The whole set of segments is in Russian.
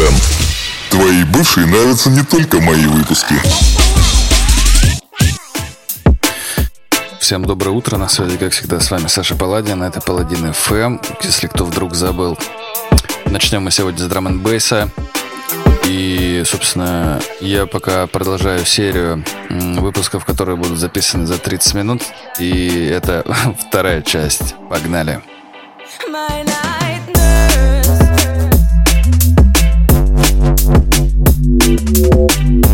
FM. Твои бывшие нравятся не только мои выпуски. Всем доброе утро, на связи, как всегда, с вами Саша Паладин, это Паладин FM, если кто вдруг забыл. Начнем мы сегодня с драм н бейса и, собственно, я пока продолжаю серию выпусков, которые будут записаны за 30 минут. И это вторая часть. Погнали. Итак, Música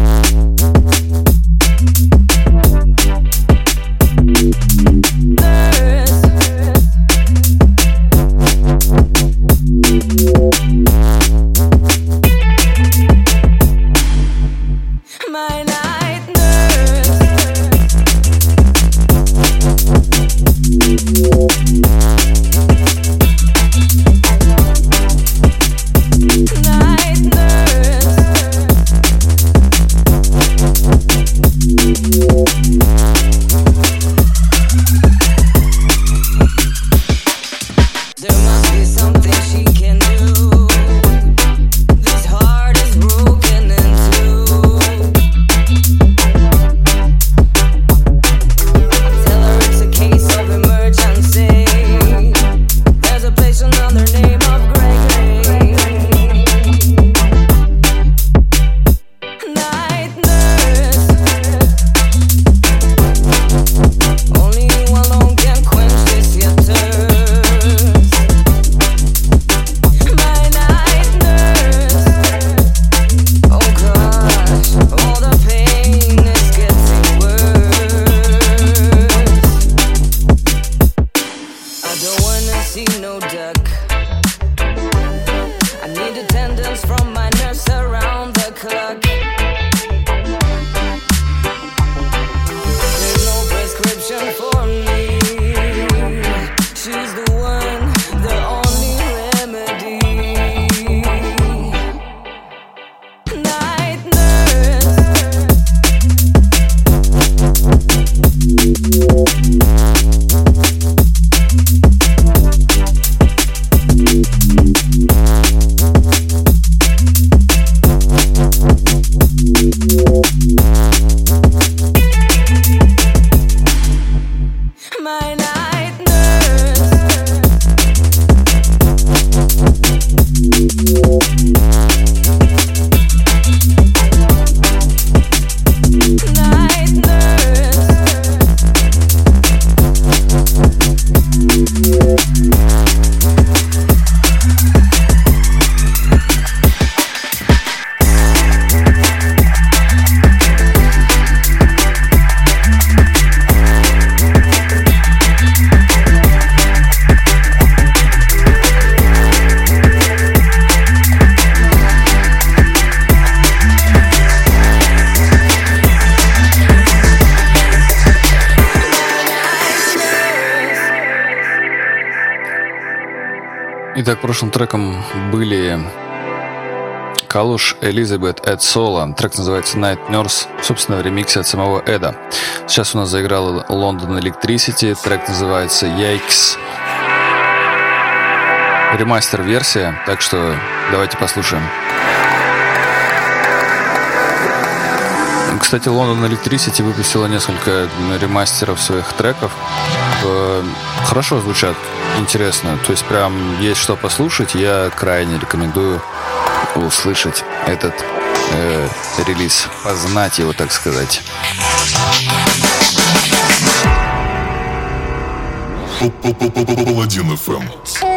прошлым треком были Калуш, Элизабет, Эд Соло. Трек называется Night Nurse, собственно, в ремиксе от самого Эда. Сейчас у нас заиграл London Electricity. Трек называется Yikes. Ремастер-версия, так что давайте послушаем. Кстати, London Electricity выпустила несколько ремастеров своих треков. Э, хорошо звучат, интересно. То есть прям есть что послушать. Я крайне рекомендую услышать этот э, релиз, познать его, так сказать. Паладин FM.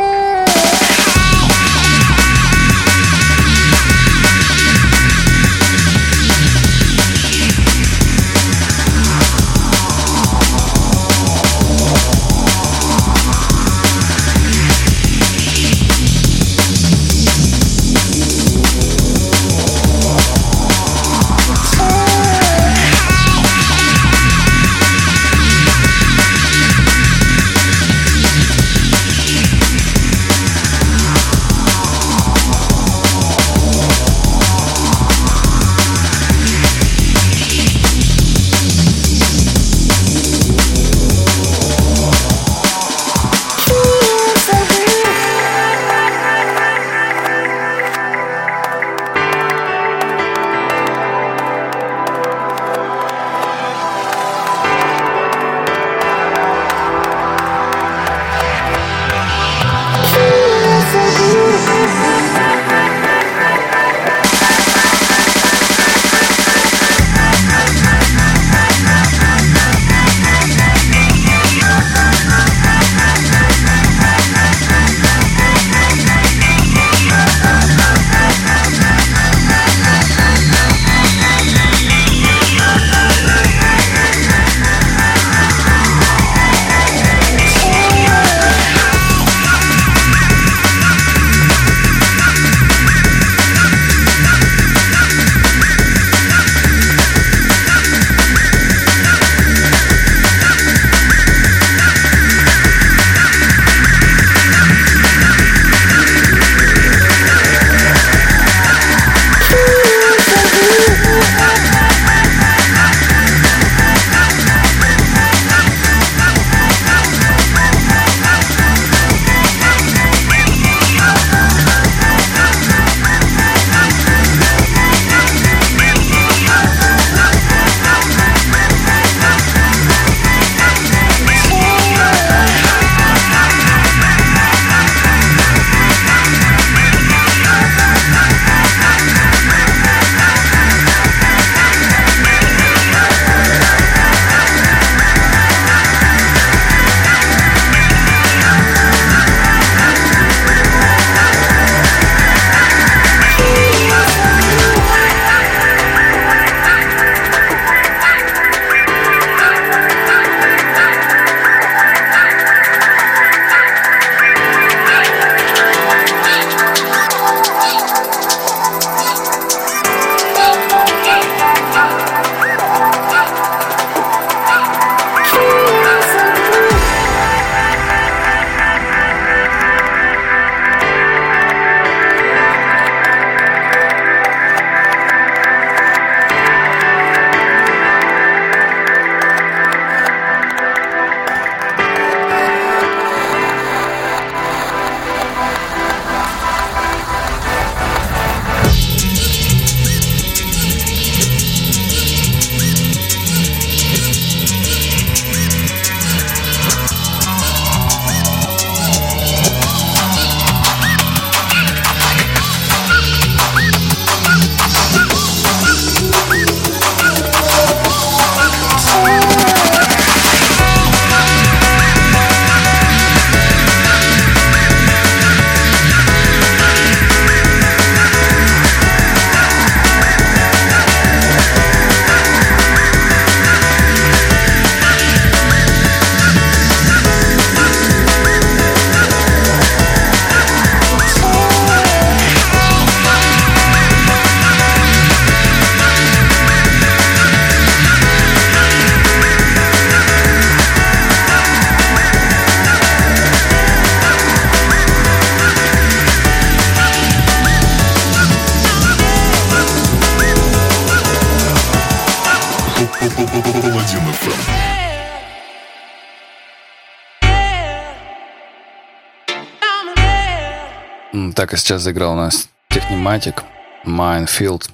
Так, а сейчас заиграл у нас Technimatic, Minefield.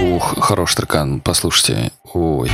Ух, хороший трекан, послушайте. Ой.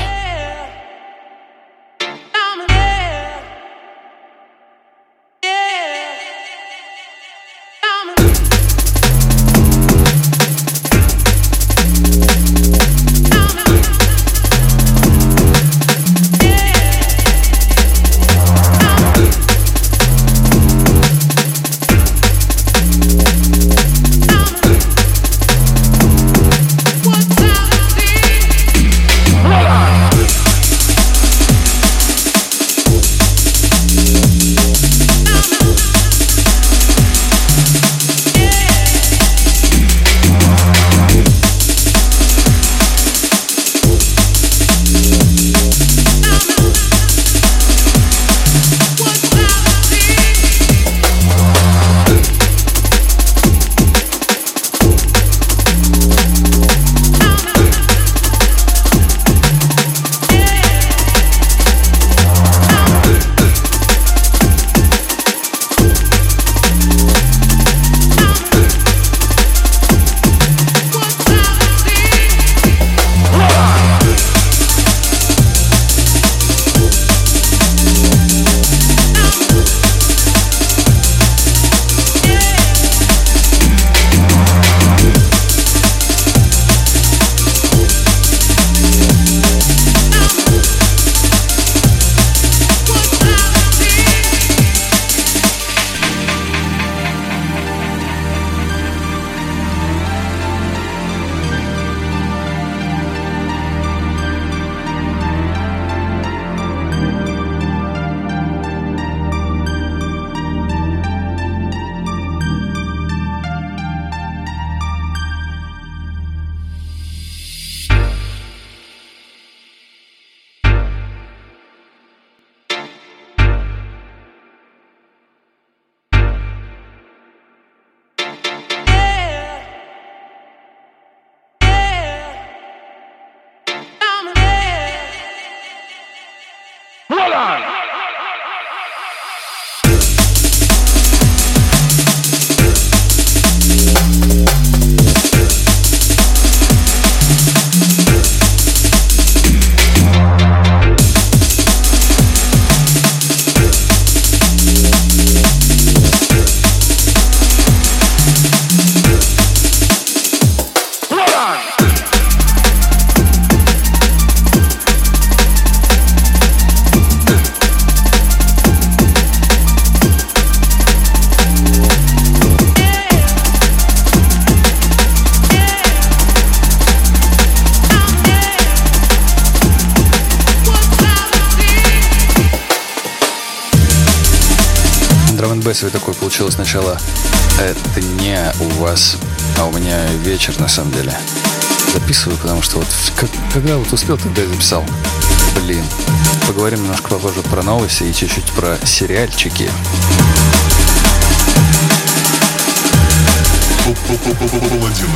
Вечер на самом деле. Записываю, потому что вот как, когда вот успел, тогда и записал. Блин. Поговорим немножко попозже про новости и чуть-чуть про сериальчики. Паладин.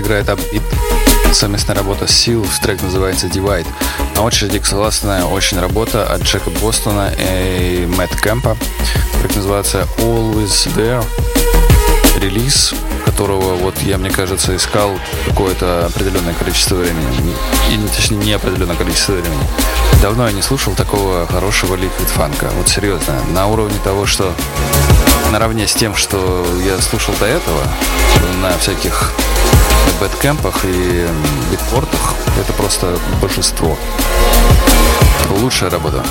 Играет Upbeat. совместная работа Сил, трек называется Divide. На очереди классная очень работа от Джека Бостона и Мэтт Кэмпа. Трек называется Always There. Релиз, которого вот я, мне кажется, искал какое-то определенное количество времени. И, точнее, не определенное количество времени. Давно я не слушал такого хорошего ликвид фанка. Вот серьезно, на уровне того, что наравне с тем, что я слушал до этого, на всяких бэткэмпах и битпортах, это просто божество. Лучшая работа.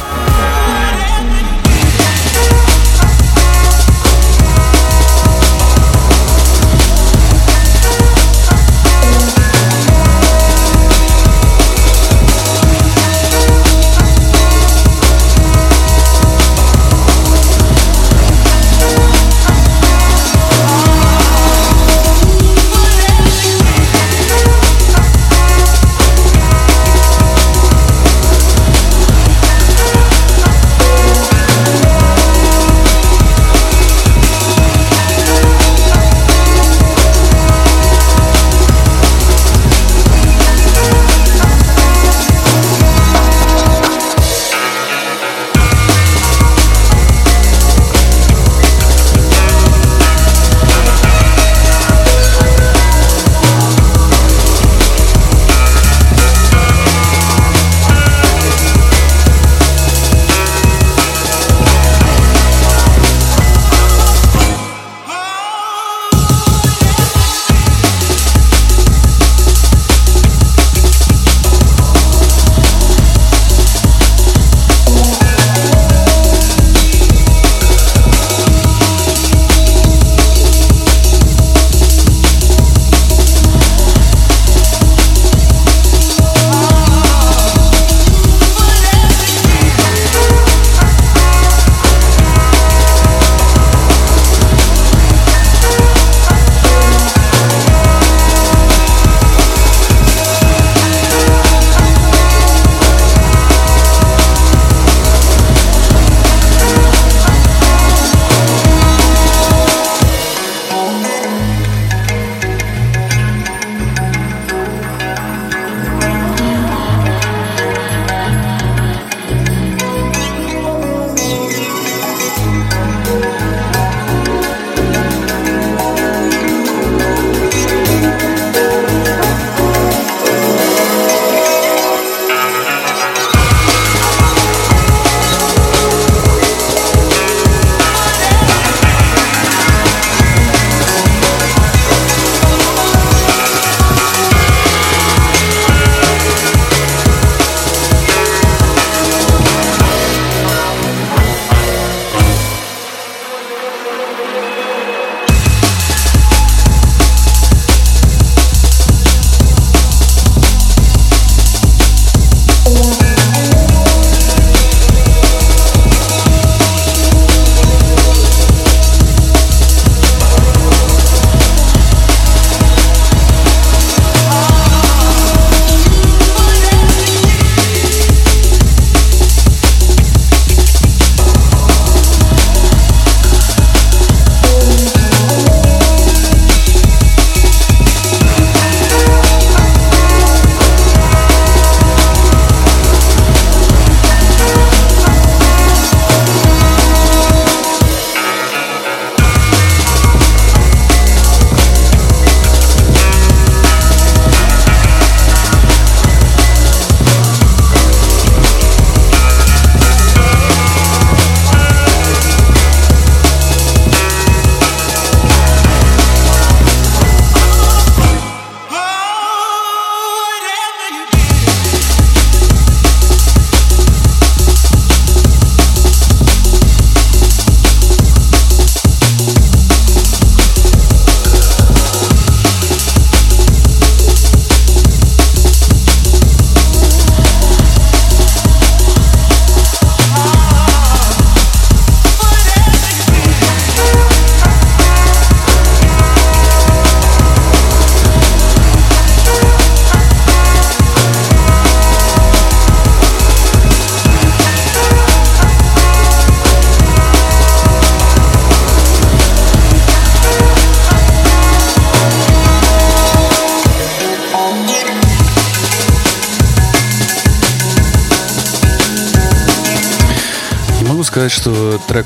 Трек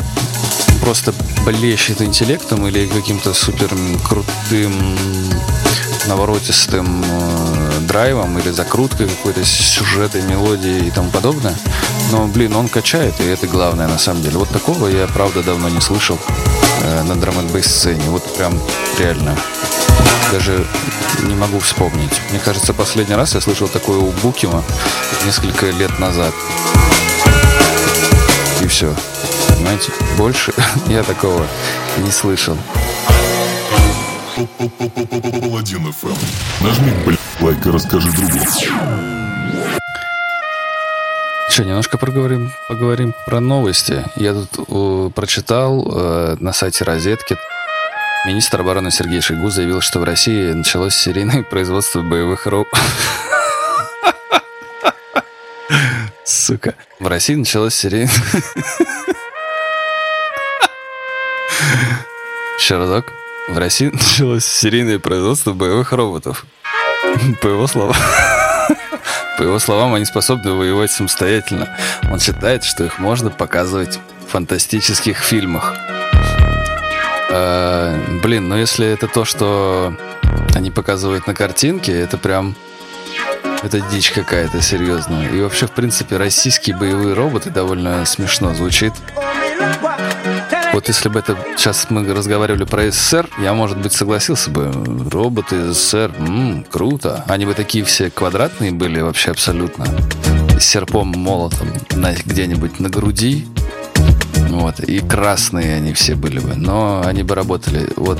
просто блещет интеллектом или каким-то супер крутым наворотистым э, драйвом или закруткой какой-то сюжетой, мелодией и тому подобное. Но, блин, он качает, и это главное на самом деле. Вот такого я, правда, давно не слышал э, на драм н сцене. Вот прям реально. Даже не могу вспомнить. Мне кажется, последний раз я слышал такое у Букима несколько лет назад. И все. Понимаете? Больше я такого не слышал. Паладин. Нажми, блядь, лайк и расскажи другу. Что, немножко проговорим, поговорим про новости. Я тут э, прочитал э, на сайте Розетки. Министр обороны Сергей Шойгу заявил, что в России началось серийное производство боевых роботов. Сука. В России началось серийное... Еще разок. В России началось серийное производство боевых роботов. По его словам. По его словам, они способны воевать самостоятельно. Он считает, что их можно показывать в фантастических фильмах. Э, блин, ну если это то, что они показывают на картинке, это прям... Это дичь какая-то серьезная. И вообще, в принципе, российские боевые роботы довольно смешно звучит. Вот если бы это сейчас мы разговаривали про СССР, я, может быть, согласился бы. Роботы СССР, м-м, круто. Они бы такие все квадратные были вообще абсолютно. С серпом, молотом на, где-нибудь на груди. Вот. И красные они все были бы. Но они бы работали. Вот.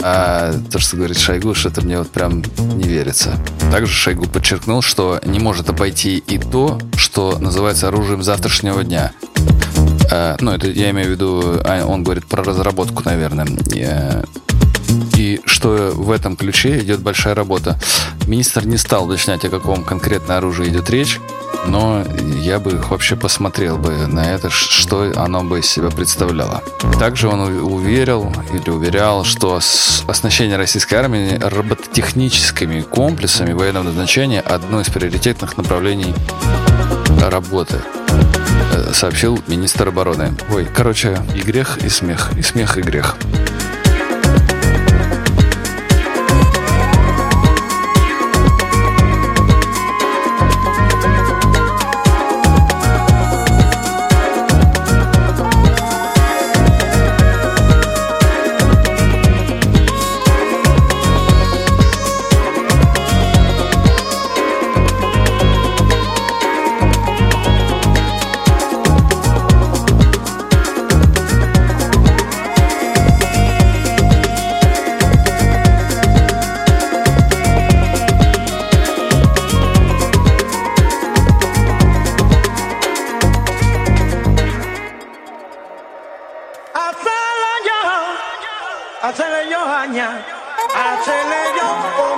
А то, что говорит Шойгу, что-то мне вот прям не верится. Также Шойгу подчеркнул, что не может обойти и то, что называется оружием завтрашнего дня. Э, ну, это я имею в виду, а, он говорит про разработку, наверное. И что в этом ключе идет большая работа. Министр не стал уточнять, о каком конкретно оружии идет речь, но я бы вообще посмотрел бы на это, что оно бы из себя представляло. Также он уверил или уверял, что оснащение российской армии робототехническими комплексами военного назначения одно из приоритетных направлений работы. Сообщил министр обороны. Ой, короче, и грех, и смех, и смех, и грех. I hacele yo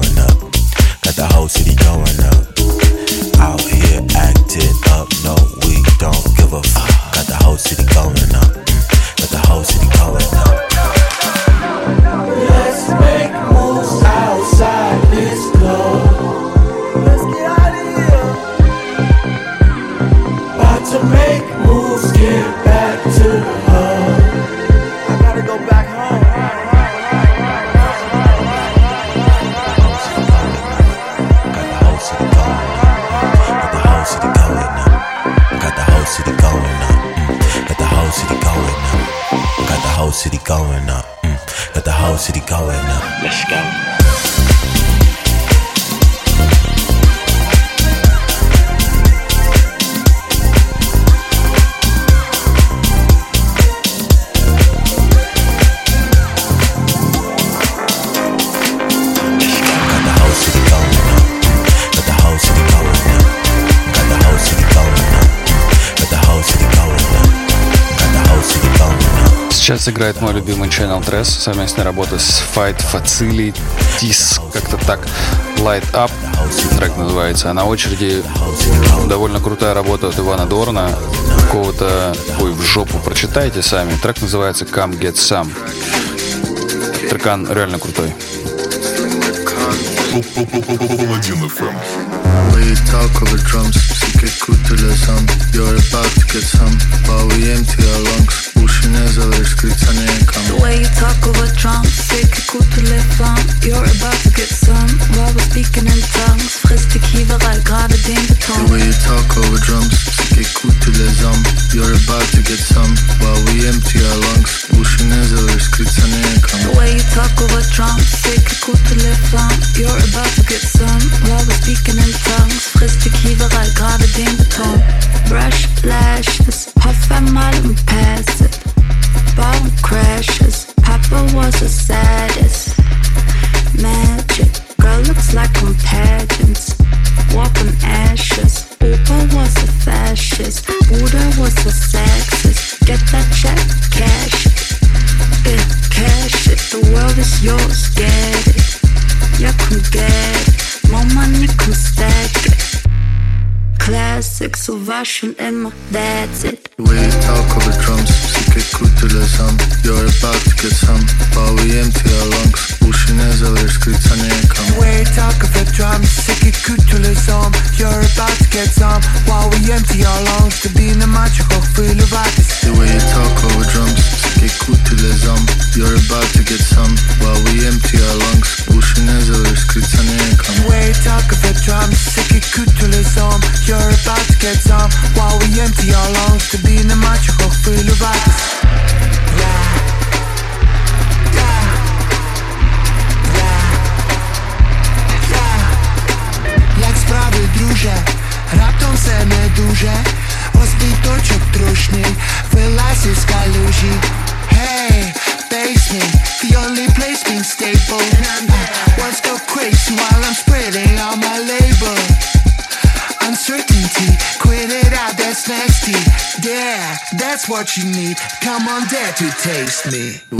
сейчас играет мой любимый Channel Dress, совместная работа с Fight Facilities, как-то так, Light Up, трек называется. А на очереди довольно крутая работа от Ивана Дорна, какого-то, ой, в жопу, прочитайте сами. Трек называется Come Get Some. Трекан реально крутой. We talk over drums, sick it cool to the sun. You're about to get some, but we empty our lungs. ne The way you talk over drums, take a to on emotion in my that's it. taste me.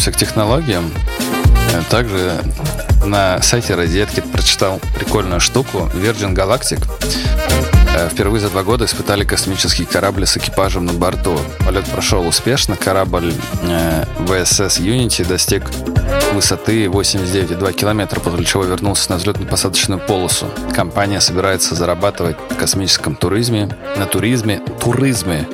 Вернемся к технологиям. Также на сайте Розетки прочитал прикольную штуку. Virgin Galactic э, впервые за два года испытали космический корабль с экипажем на борту. Полет прошел успешно. Корабль э, VSS Unity достиг высоты 89,2 километра, после чего вернулся на взлетно-посадочную полосу. Компания собирается зарабатывать на космическом туризме, на туризме, туризме.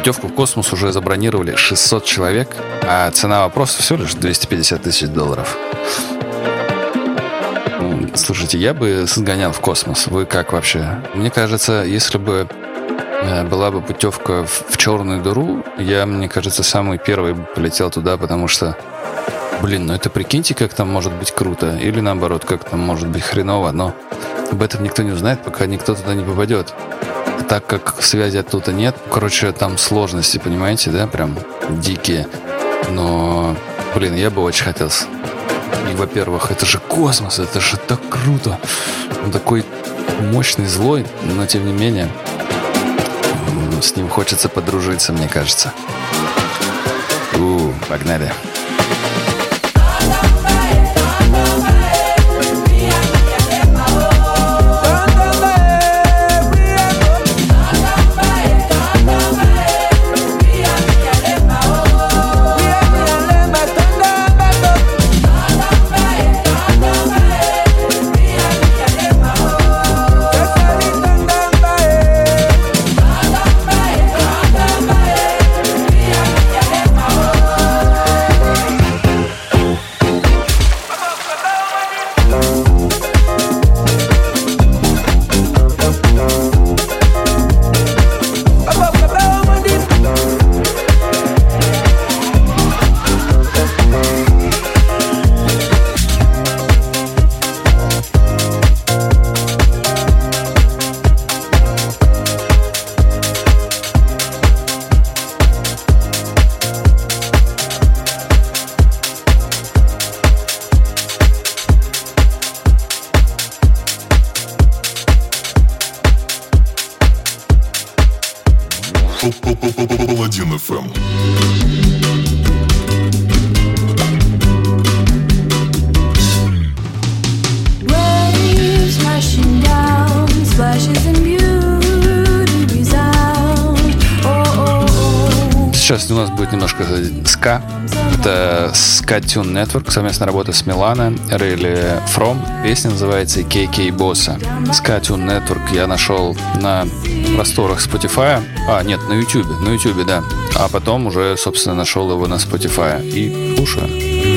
Путевку в космос уже забронировали 600 человек, а цена вопроса всего лишь 250 тысяч долларов. Слушайте, я бы сгонял в космос. Вы как вообще? Мне кажется, если бы э, была бы путевка в, черную дыру, я, мне кажется, самый первый бы полетел туда, потому что, блин, ну это прикиньте, как там может быть круто. Или наоборот, как там может быть хреново, но об этом никто не узнает, пока никто туда не попадет. Так как связи оттуда нет, короче, там сложности, понимаете, да, прям дикие. Но, блин, я бы очень хотел и, во-первых, это же космос, это же так круто. Он такой мощный, злой, но тем не менее с ним хочется подружиться, мне кажется. У, погнали. Паладин Tune Network, совместная работа с Милана, Рейли From. Песня называется KK Босса. Ska Tune Network я нашел на просторах Spotify. А, нет, на YouTube. На YouTube, да. А потом уже, собственно, нашел его на Spotify. И слушаю.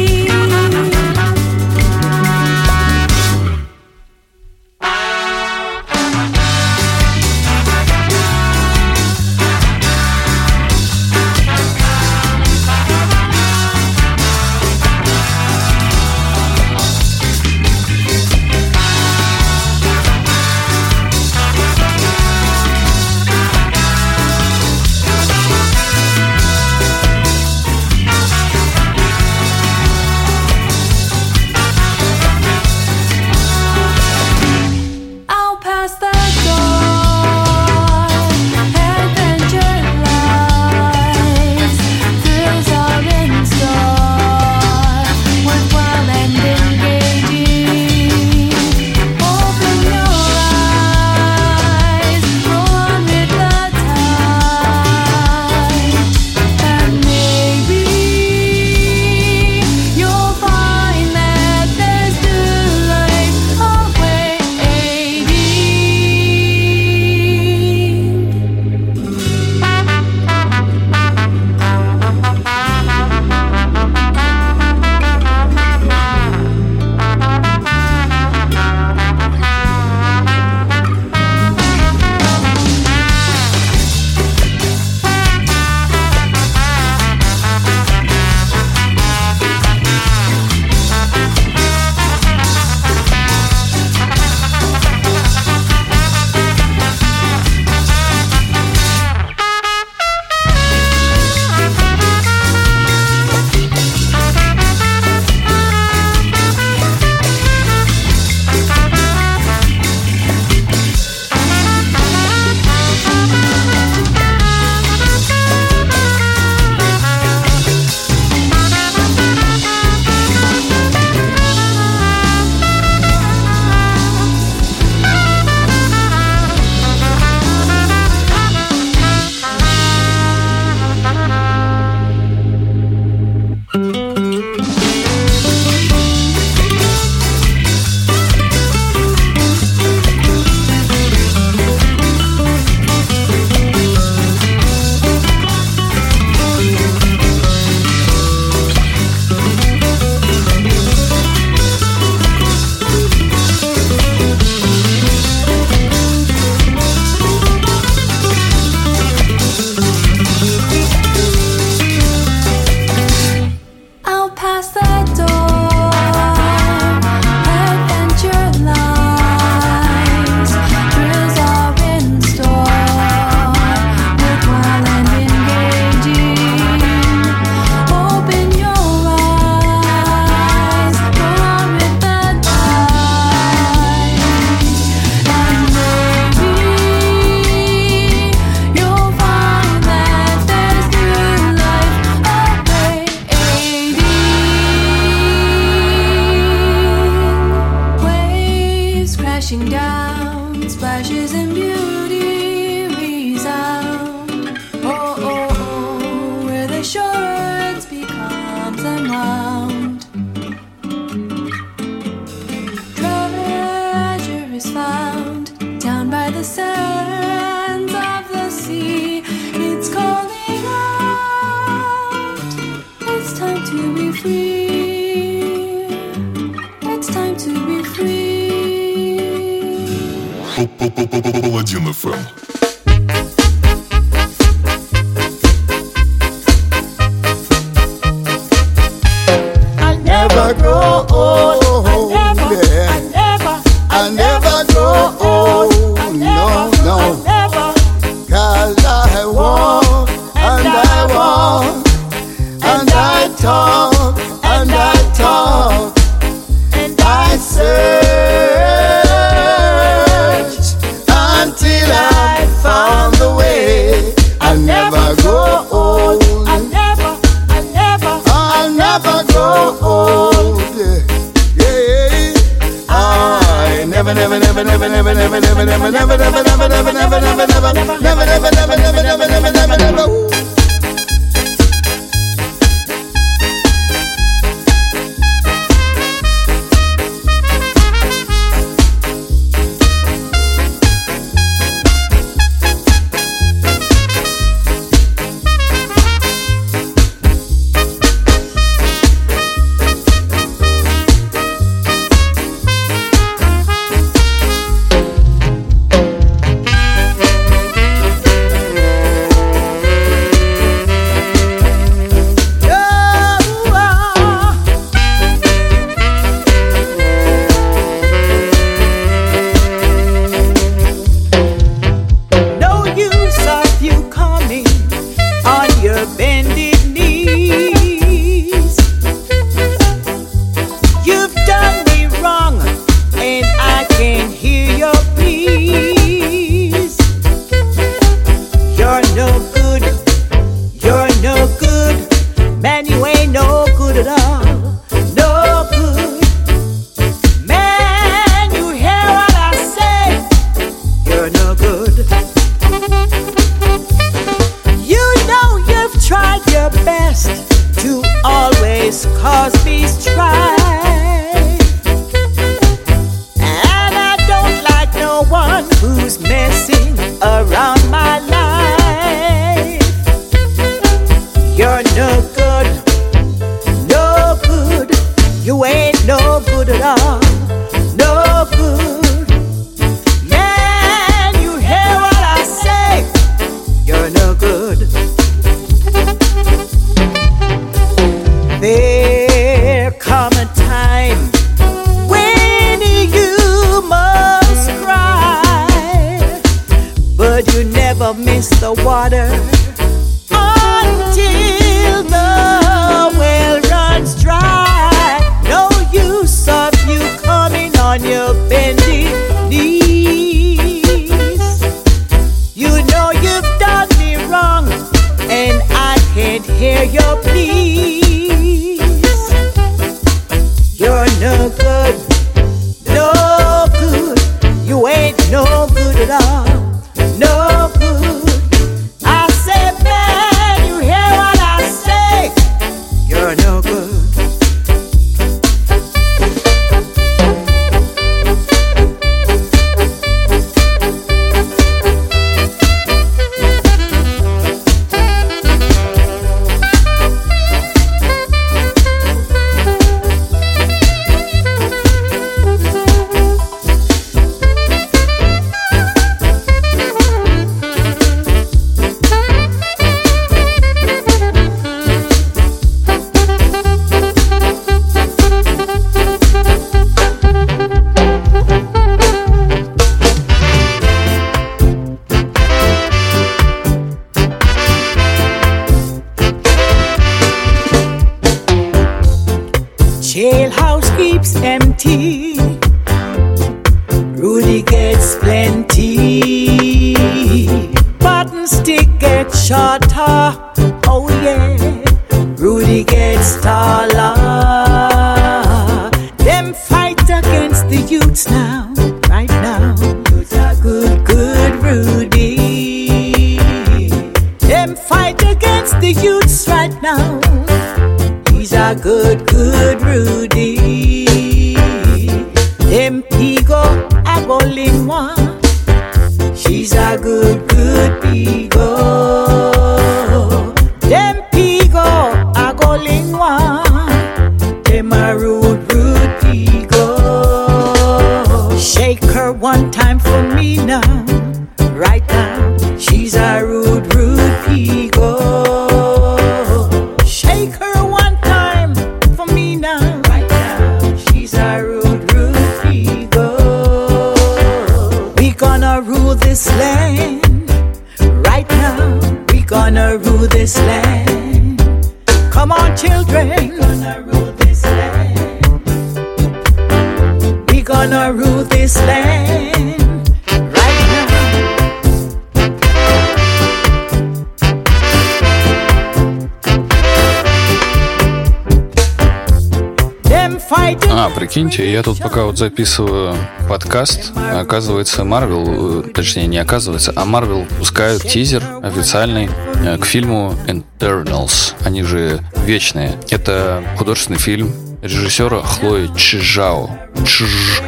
Записываю подкаст, оказывается, Марвел, э, точнее, не оказывается, а Марвел пускают тизер официальный э, к фильму Eternals. Они же вечные. Это художественный фильм режиссера Хлои Чижао. Чиж-.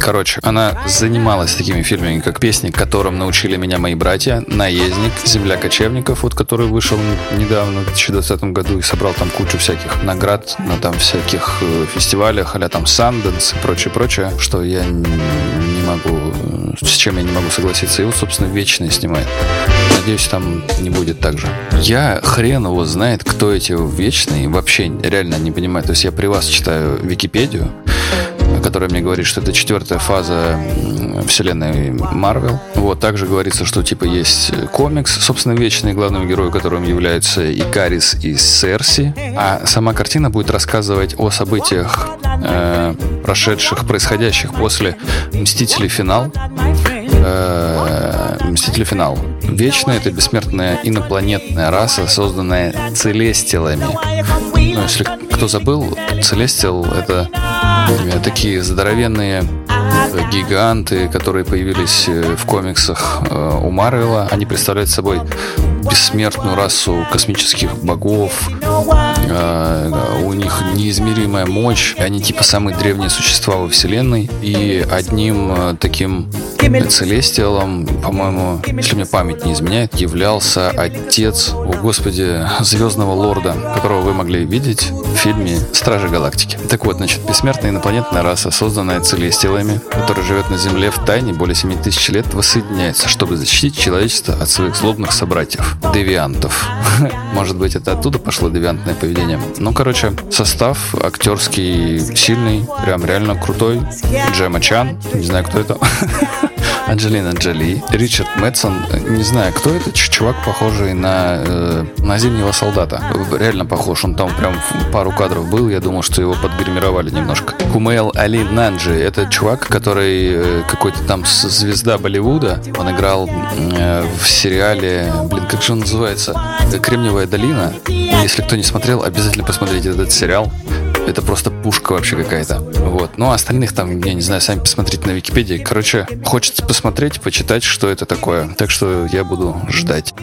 Короче, она занималась такими фильмами, как «Песни, которым научили меня мои братья», «Наездник», «Земля кочевников», вот который вышел недавно, в 2020 году, и собрал там кучу всяких наград на там всяких э, фестивалях, а там Санденс и прочее-прочее, что я могу, э, с чем я не могу согласиться. Вот, собственно, «Вечный» снимает. Надеюсь, там не будет так же. Я хрен его знает, кто эти вечные. Вообще реально не понимаю. То есть я при вас читаю Википедию, которая мне говорит, что это четвертая фаза вселенной Марвел. Вот, также говорится, что типа есть комикс, собственно, вечный главным героем, которым являются Икарис и Серси. А сама картина будет рассказывать о событиях, э, прошедших, происходящих после Мстителей финал. Э, Мстители финал. Вечная это бессмертная инопланетная раса, созданная целестилами. Ну, если кто забыл, Целестил — это э, такие здоровенные э, гиганты, которые появились э, в комиксах у Марвела. Они представляют собой бессмертную расу космических богов. Э, У них неизмеримая мощь. Они типа самые древние существа во Вселенной. И одним э, таким Целестиалом, по-моему, если мне память не изменяет, являлся отец, о господи, Звездного Лорда, которого вы могли видеть в фильме «Стражи Галактики». Так вот, значит, бессмертная инопланетная раса, созданная Целестиалами, которая живет на Земле в тайне более 7 тысяч лет, воссоединяется, чтобы защитить человечество от своих злобных собратьев, девиантов. Может быть, это оттуда пошло девиантов? Девиантное поведение. Ну, короче, состав актерский сильный, прям реально крутой. Джема Чан, не знаю, кто это. Анджелина Джоли, Ричард Мэтсон, не знаю, кто это, чувак, похожий на, э, на зимнего солдата. Реально похож, он там прям пару кадров был, я думал, что его подгримировали немножко. Кумейл Али Нанджи, это чувак, который э, какой-то там звезда Болливуда, он играл э, в сериале, блин, как же он называется? Кремниевая долина. Если кто не смотрел, обязательно посмотрите этот сериал это просто пушка вообще какая-то. Вот. Ну, а остальных там, я не знаю, сами посмотрите на Википедии. Короче, хочется посмотреть, почитать, что это такое. Так что я буду ждать.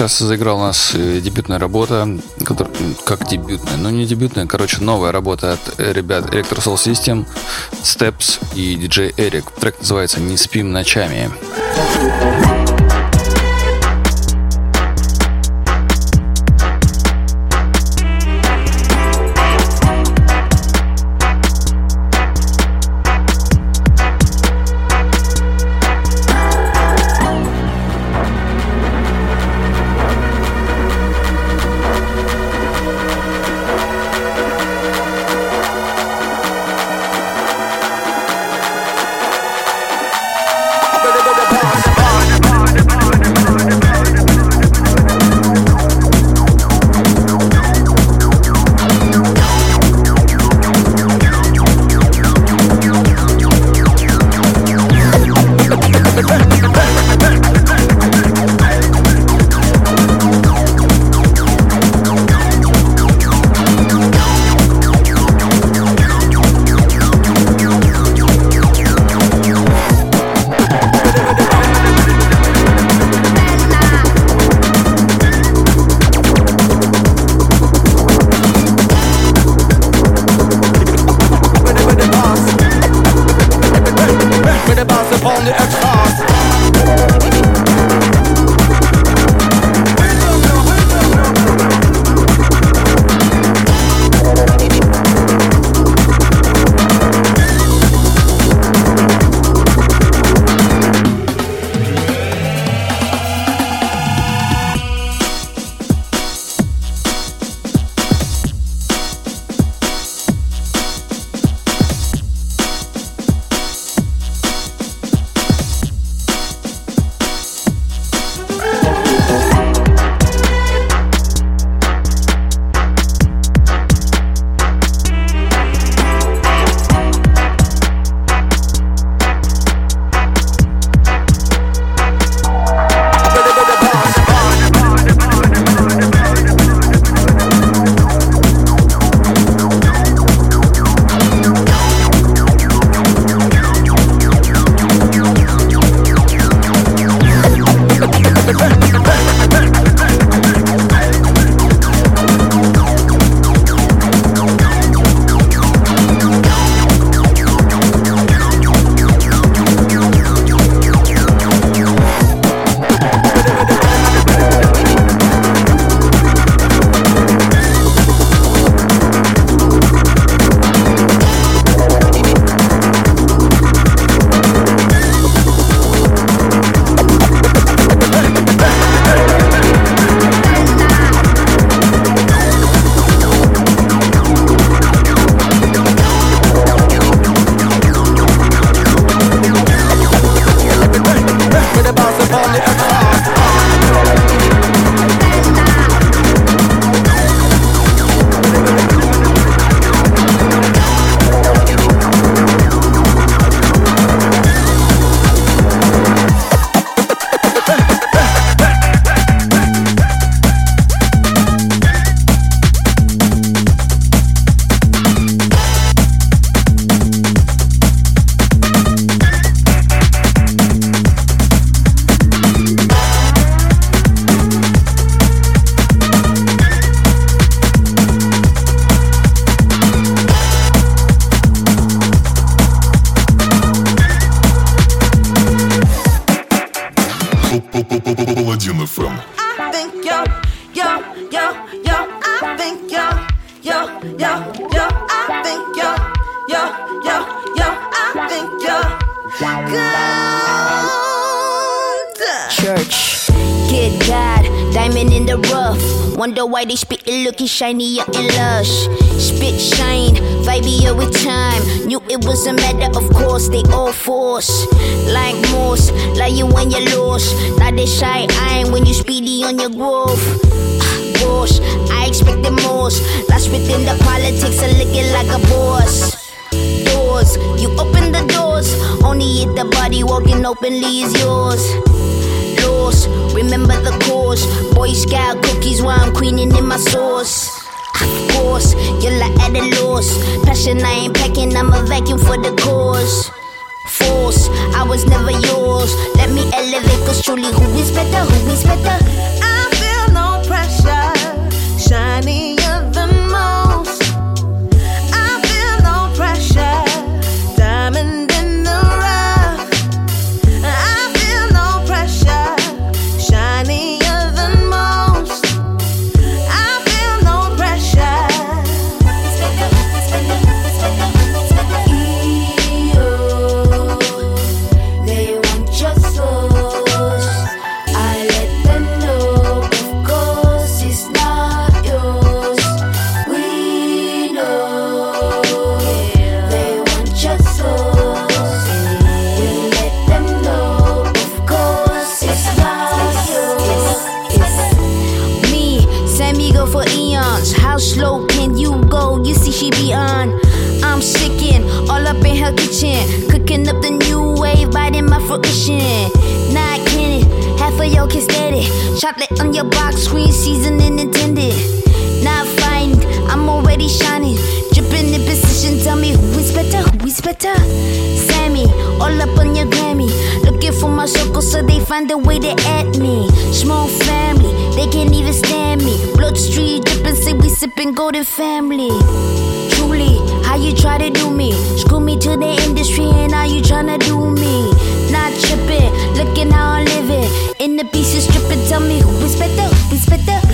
Сейчас заиграл у нас э, дебютная работа, который, как дебютная, ну не дебютная, короче, новая работа от э, ребят Electro Soul System, Steps и DJ Eric. Трек называется «Не спим ночами». It looking shinier and lush. Spit shine, vibier with time. Knew it was a matter of course, they all force. Like most, like you when you're lost. Now they shy iron when you speedy on your growth. Gosh, I expect the most. Lost within the politics of looking like a boss. Doors, you open the doors. Only if the body walking openly is yours. Lost, remember the cause. Boy Scout cookies while I'm queening in my sauce. Of course, you're like at a loss. Passion, I ain't packing, I'm a vacuum for the cause. Force, I was never yours. Let me elevate, cause truly, who is better? Who is better? I feel no pressure, shinier Not kidding, half of your kids steady. Chocolate on your box screen, seasoning intended. Not fine, I'm already shining, dripping in position. Tell me who is better, who is better? Sammy, all up on your Grammy, looking for my circle so they find a way to add me. Small family, they can't even stand me. Blood street dripping, say we sipping golden family. Truly, how you try to do me? Screw me to the industry and now you tryna do me. Tripping, looking how I'm living. In the pieces stripping, tell me who is better, who is better?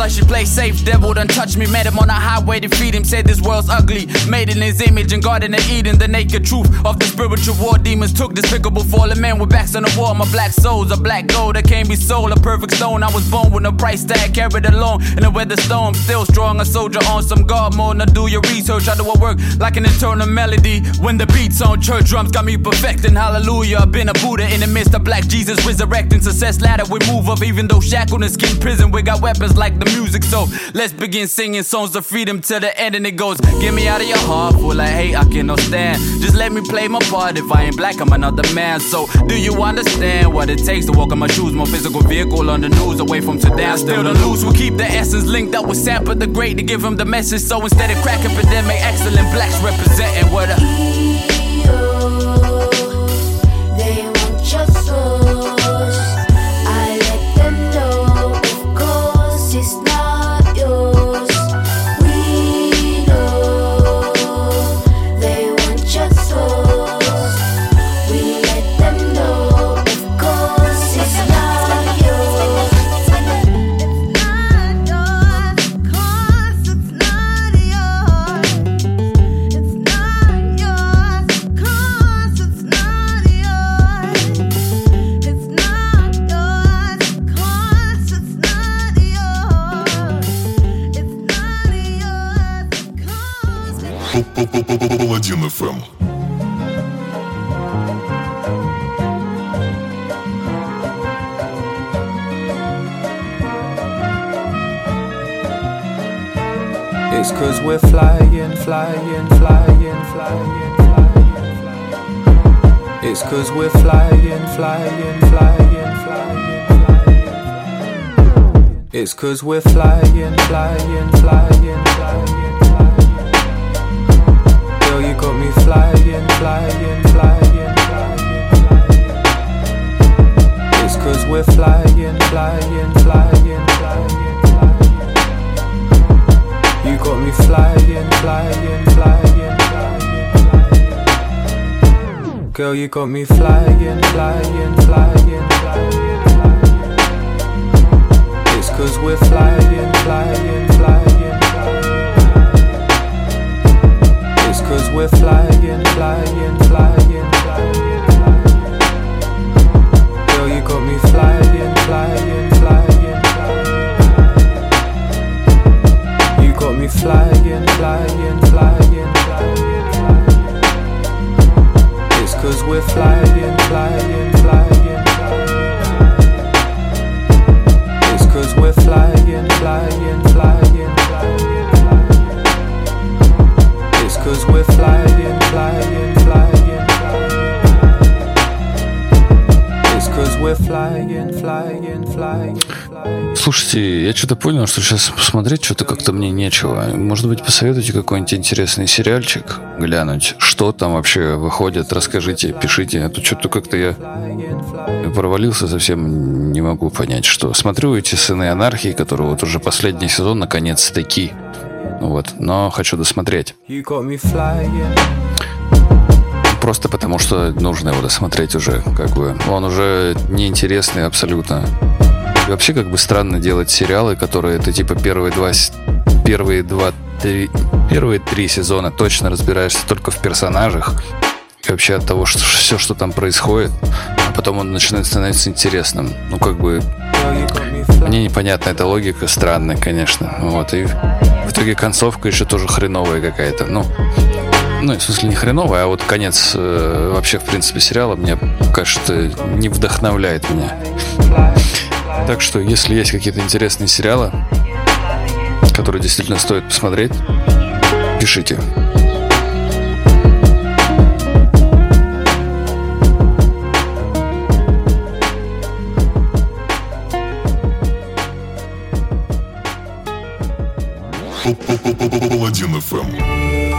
Slushy. Play safe, devil done touch me. Met him on a highway to feed him. Said this world's ugly. Made in his image and Garden of Eden. The naked truth of the spiritual war. Demons took despicable fallen men with backs on the wall. My black soul's a black gold that can't be sold. A perfect stone. I was born with no price tag. Carried along in a weather storm. Still strong, a soldier on some guard mode. Now do your research. I do what work like an eternal melody. When the beats on church drums got me perfecting. Hallelujah. I've been a Buddha in the midst of black Jesus resurrecting. Success ladder we move up. Even though shackled and skin prison, we got weapons like the music. So let's begin singing songs of freedom till the end. And it goes, Get me out of your heart, full of hate, I cannot stand. Just let me play my part. If I ain't black, I'm another man. So do you understand what it takes to walk in my shoes? More physical vehicle on the news, away from Sudan. Still the loose, we keep the essence linked up with Sampa the Great to give him the message. So instead of crack epidemic, excellent blacks representing what a. flying, flying, flying, flying, flying. It's cause we're flying, flying, flying, flying. It's cause we're flying, flying, flying, flying. Girl, you got me flying, flying, flying, flying. It's cause we're flying, flying, flying. Got me flying, flying, flying, flying. Girl, you got me flying, flying, flying, flying. It's cause we're flying, flying, flying. It's cause we're flying, flying, flying, we're flying, flying, flying, flying. It's cause we're flying, flying, flying, flying. It's cause we're flying, flying, flying, flying. It's cause we're flying, flying, flying. Слушайте, я что-то понял, что сейчас посмотреть что-то как-то мне нечего. Может быть, посоветуйте какой-нибудь интересный сериальчик глянуть. Что там вообще выходит, расскажите, пишите. А то что-то как-то я провалился совсем, не могу понять, что. Смотрю эти «Сыны анархии», которые вот уже последний сезон, наконец-таки. Вот, но хочу досмотреть. Просто потому, что нужно его досмотреть уже, как бы. Он уже неинтересный абсолютно. Вообще, как бы странно делать сериалы, которые ты типа первые два, первые два, три, первые три сезона точно разбираешься только в персонажах. И вообще от того, что все, что там происходит, а потом он начинает становиться интересным. Ну, как бы мне непонятна эта логика, странная, конечно. Вот, и в итоге концовка еще тоже хреновая какая-то. Ну, ну, в смысле, не хреновая, а вот конец э, вообще, в принципе, сериала, мне кажется, не вдохновляет меня. Так что, если есть какие-то интересные сериалы, которые действительно стоит посмотреть, пишите. Паладин ФМ.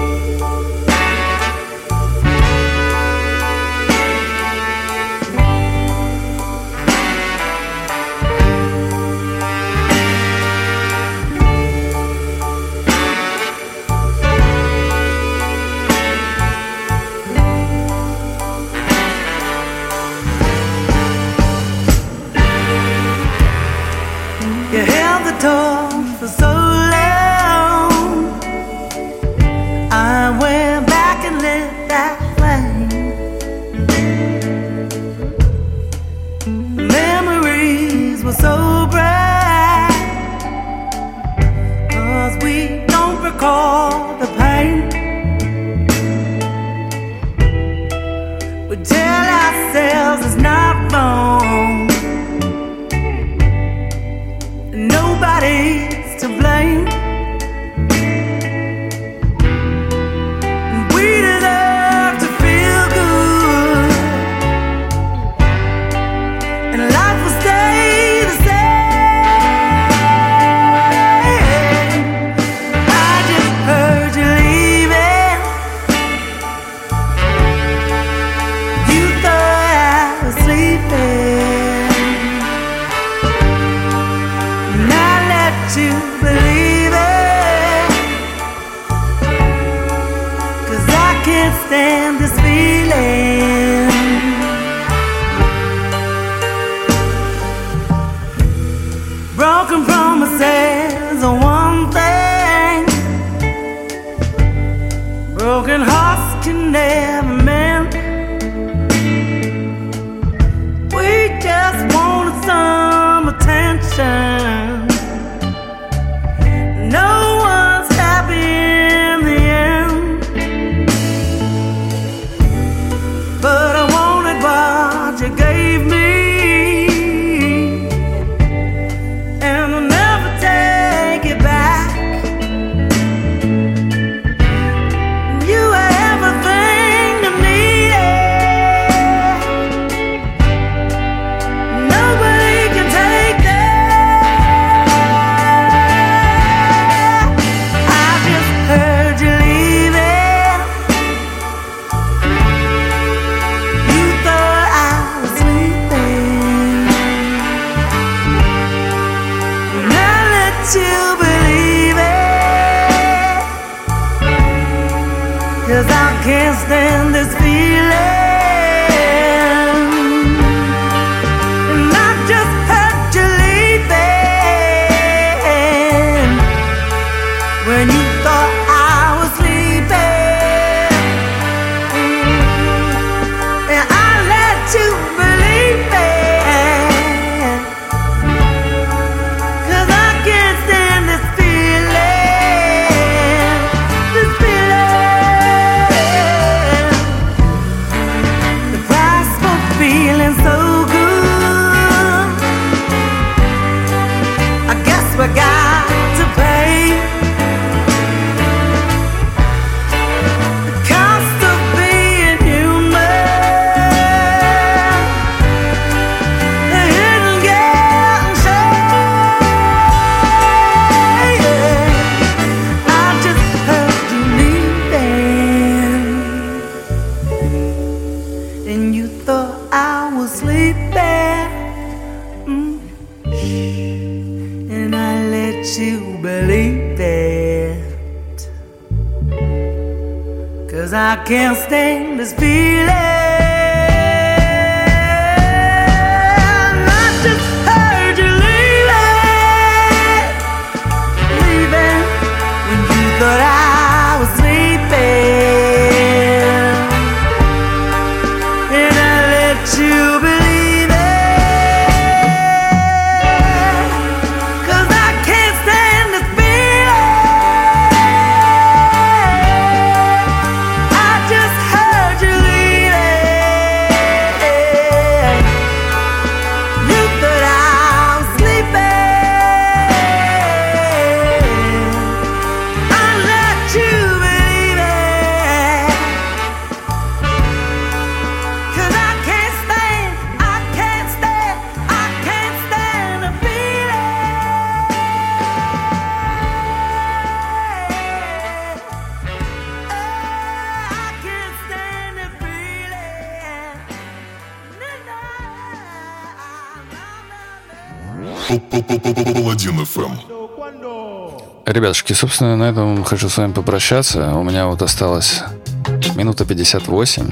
Cause I can't stand this feeling. Ребятушки, собственно, на этом хочу с вами попрощаться. У меня вот осталось минута 58,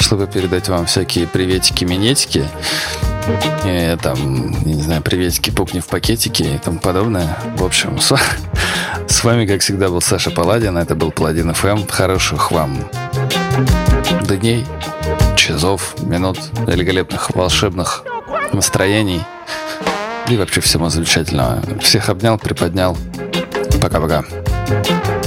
чтобы передать вам всякие приветики, минетики. И там, не знаю, приветики, пукни в пакетике и тому подобное. В общем, с, с вами, как всегда, был Саша Паладин. Это был Паладин ФМ. Хороших вам дней, часов, минут, великолепных, волшебных настроений. И вообще всего замечательного. Всех обнял, приподнял. Пока-пока.